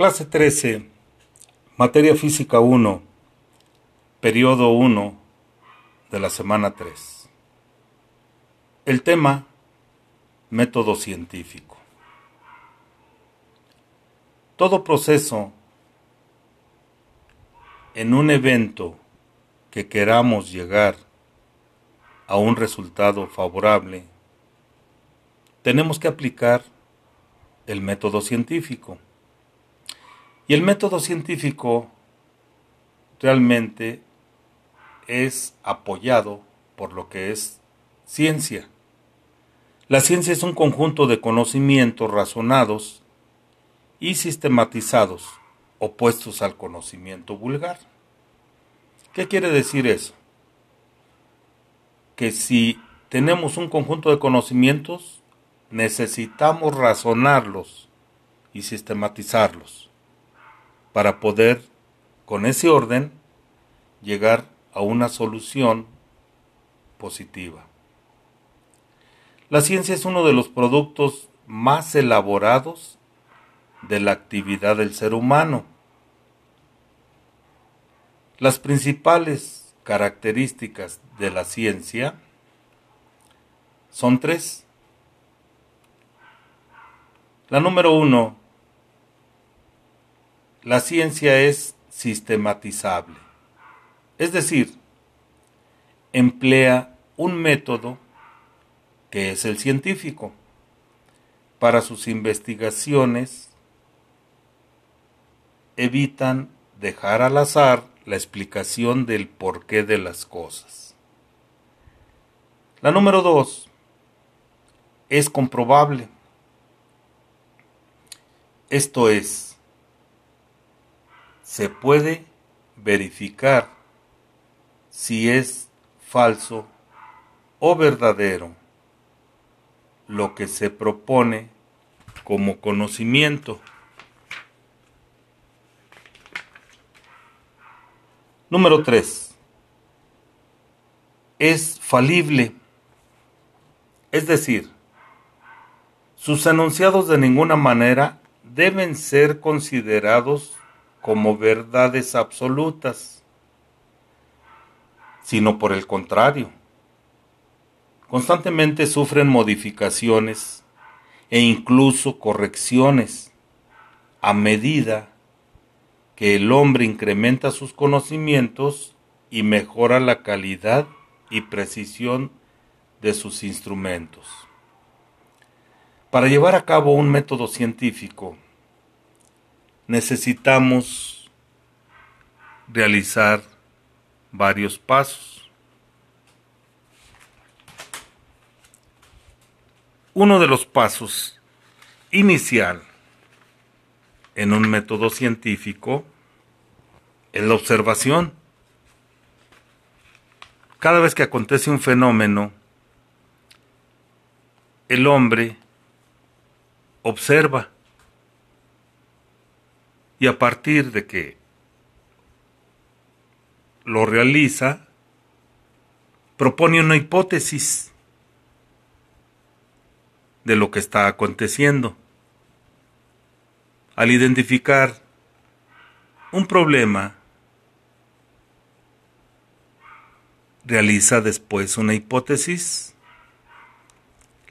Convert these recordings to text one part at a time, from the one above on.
Clase 13, materia física 1, periodo 1 de la semana 3. El tema, método científico. Todo proceso en un evento que queramos llegar a un resultado favorable, tenemos que aplicar el método científico. Y el método científico realmente es apoyado por lo que es ciencia. La ciencia es un conjunto de conocimientos razonados y sistematizados, opuestos al conocimiento vulgar. ¿Qué quiere decir eso? Que si tenemos un conjunto de conocimientos, necesitamos razonarlos y sistematizarlos para poder, con ese orden, llegar a una solución positiva. La ciencia es uno de los productos más elaborados de la actividad del ser humano. Las principales características de la ciencia son tres. La número uno la ciencia es sistematizable, es decir, emplea un método que es el científico para sus investigaciones evitan dejar al azar la explicación del porqué de las cosas. La número dos es comprobable. Esto es, se puede verificar si es falso o verdadero lo que se propone como conocimiento. Número 3. Es falible. Es decir, sus enunciados de ninguna manera deben ser considerados como verdades absolutas, sino por el contrario. Constantemente sufren modificaciones e incluso correcciones a medida que el hombre incrementa sus conocimientos y mejora la calidad y precisión de sus instrumentos. Para llevar a cabo un método científico, necesitamos realizar varios pasos. Uno de los pasos inicial en un método científico es la observación. Cada vez que acontece un fenómeno, el hombre observa y a partir de que lo realiza, propone una hipótesis de lo que está aconteciendo. Al identificar un problema, realiza después una hipótesis,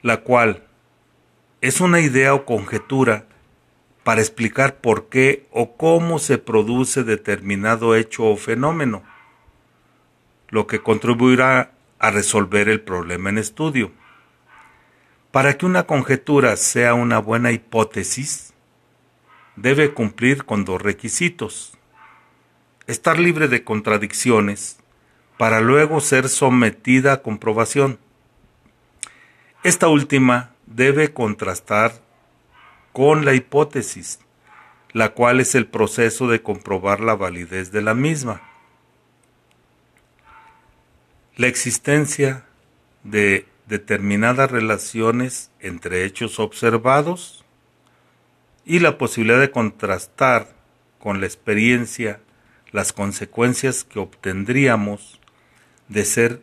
la cual es una idea o conjetura para explicar por qué o cómo se produce determinado hecho o fenómeno, lo que contribuirá a resolver el problema en estudio. Para que una conjetura sea una buena hipótesis, debe cumplir con dos requisitos. Estar libre de contradicciones para luego ser sometida a comprobación. Esta última debe contrastar con la hipótesis, la cual es el proceso de comprobar la validez de la misma. La existencia de determinadas relaciones entre hechos observados y la posibilidad de contrastar con la experiencia las consecuencias que obtendríamos de ser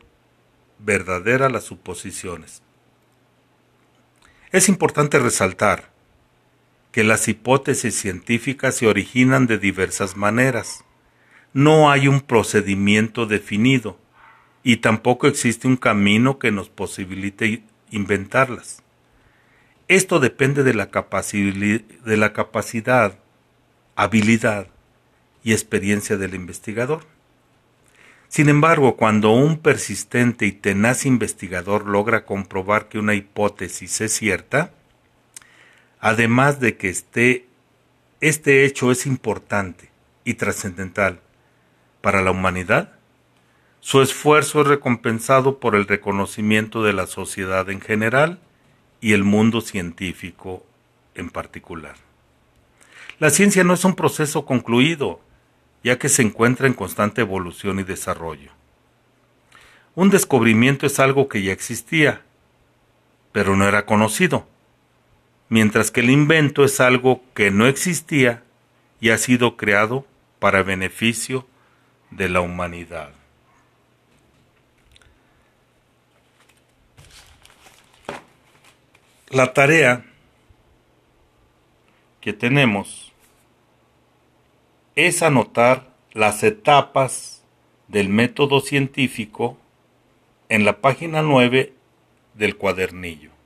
verdaderas las suposiciones. Es importante resaltar que las hipótesis científicas se originan de diversas maneras. No hay un procedimiento definido y tampoco existe un camino que nos posibilite inventarlas. Esto depende de la, de la capacidad, habilidad y experiencia del investigador. Sin embargo, cuando un persistente y tenaz investigador logra comprobar que una hipótesis es cierta, además de que este, este hecho es importante y trascendental para la humanidad, su esfuerzo es recompensado por el reconocimiento de la sociedad en general y el mundo científico en particular. La ciencia no es un proceso concluido, ya que se encuentra en constante evolución y desarrollo. Un descubrimiento es algo que ya existía, pero no era conocido, mientras que el invento es algo que no existía y ha sido creado para beneficio de la humanidad. La tarea que tenemos es anotar las etapas del método científico en la página 9 del cuadernillo.